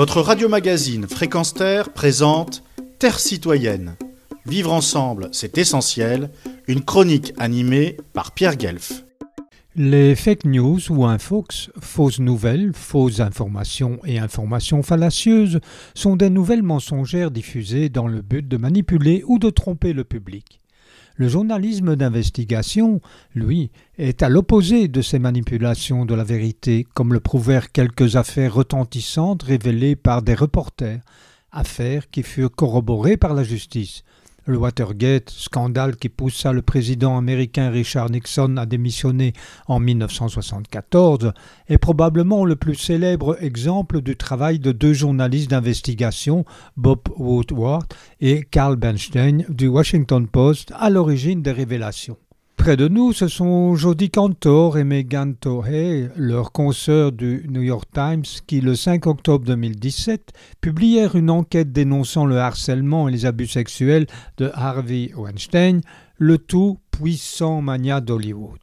Votre radio-magazine Fréquence Terre présente Terre citoyenne. Vivre ensemble, c'est essentiel. Une chronique animée par Pierre Guelf. Les fake news ou infox, fausses nouvelles, fausses informations et informations fallacieuses sont des nouvelles mensongères diffusées dans le but de manipuler ou de tromper le public. Le journalisme d'investigation, lui, est à l'opposé de ces manipulations de la vérité, comme le prouvèrent quelques affaires retentissantes révélées par des reporters, affaires qui furent corroborées par la justice. Le Watergate, scandale qui poussa le président américain Richard Nixon à démissionner en 1974, est probablement le plus célèbre exemple du travail de deux journalistes d'investigation, Bob Woodward et Carl Bernstein du Washington Post, à l'origine des révélations. Près de nous, ce sont Jody Cantor et Megan Tohey, leurs consoeurs du New York Times, qui, le 5 octobre 2017, publièrent une enquête dénonçant le harcèlement et les abus sexuels de Harvey Weinstein, le tout puissant mania d'Hollywood.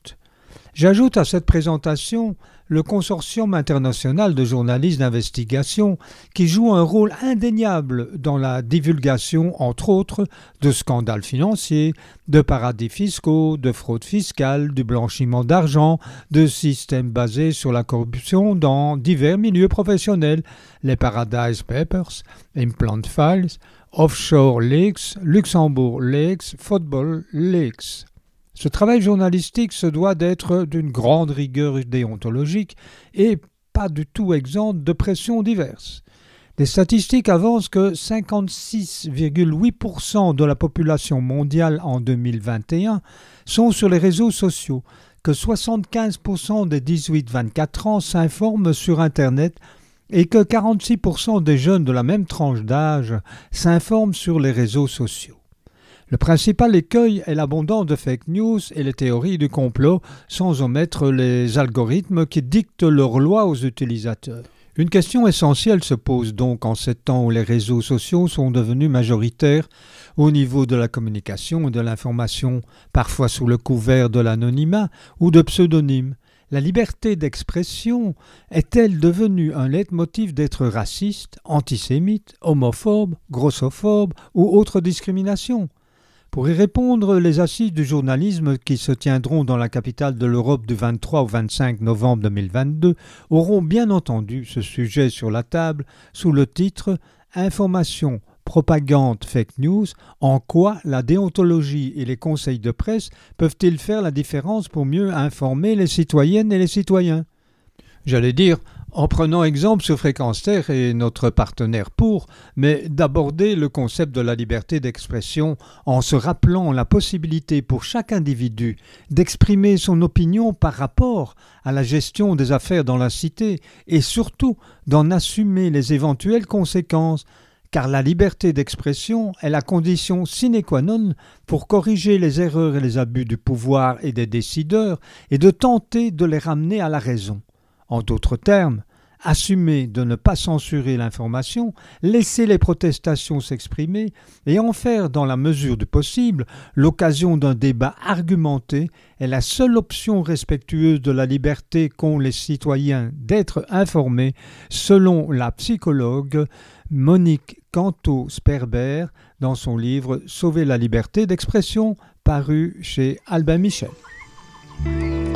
J'ajoute à cette présentation le consortium international de journalistes d'investigation qui joue un rôle indéniable dans la divulgation, entre autres, de scandales financiers, de paradis fiscaux, de fraude fiscale, du blanchiment d'argent, de systèmes basés sur la corruption dans divers milieux professionnels, les Paradise Papers, Implant Files, Offshore Leaks, Luxembourg Leaks, Football Leaks. Ce travail journalistique se doit d'être d'une grande rigueur déontologique et pas du tout exempt de pressions diverses. Des statistiques avancent que 56,8% de la population mondiale en 2021 sont sur les réseaux sociaux, que 75% des 18-24 ans s'informent sur Internet et que 46% des jeunes de la même tranche d'âge s'informent sur les réseaux sociaux. Le principal écueil est l'abondance de fake news et les théories du complot, sans omettre les algorithmes qui dictent leurs lois aux utilisateurs. Une question essentielle se pose donc en ces temps où les réseaux sociaux sont devenus majoritaires au niveau de la communication et de l'information, parfois sous le couvert de l'anonymat ou de pseudonymes. La liberté d'expression est-elle devenue un leitmotiv d'être raciste, antisémite, homophobe, grossophobe ou autre discrimination? Pour y répondre, les assises du journalisme qui se tiendront dans la capitale de l'Europe du 23 au 25 novembre 2022 auront bien entendu ce sujet sur la table sous le titre Information, propagande, fake news, en quoi la déontologie et les conseils de presse peuvent-ils faire la différence pour mieux informer les citoyennes et les citoyens? J'allais dire, en prenant exemple sur Fréquence Terre et notre partenaire pour, mais d'aborder le concept de la liberté d'expression en se rappelant la possibilité pour chaque individu d'exprimer son opinion par rapport à la gestion des affaires dans la cité et surtout d'en assumer les éventuelles conséquences car la liberté d'expression est la condition sine qua non pour corriger les erreurs et les abus du pouvoir et des décideurs et de tenter de les ramener à la raison. En d'autres termes, assumer de ne pas censurer l'information, laisser les protestations s'exprimer et en faire, dans la mesure du possible, l'occasion d'un débat argumenté est la seule option respectueuse de la liberté qu'ont les citoyens d'être informés, selon la psychologue Monique Canto-Sperber dans son livre Sauver la liberté d'expression, paru chez Albin Michel.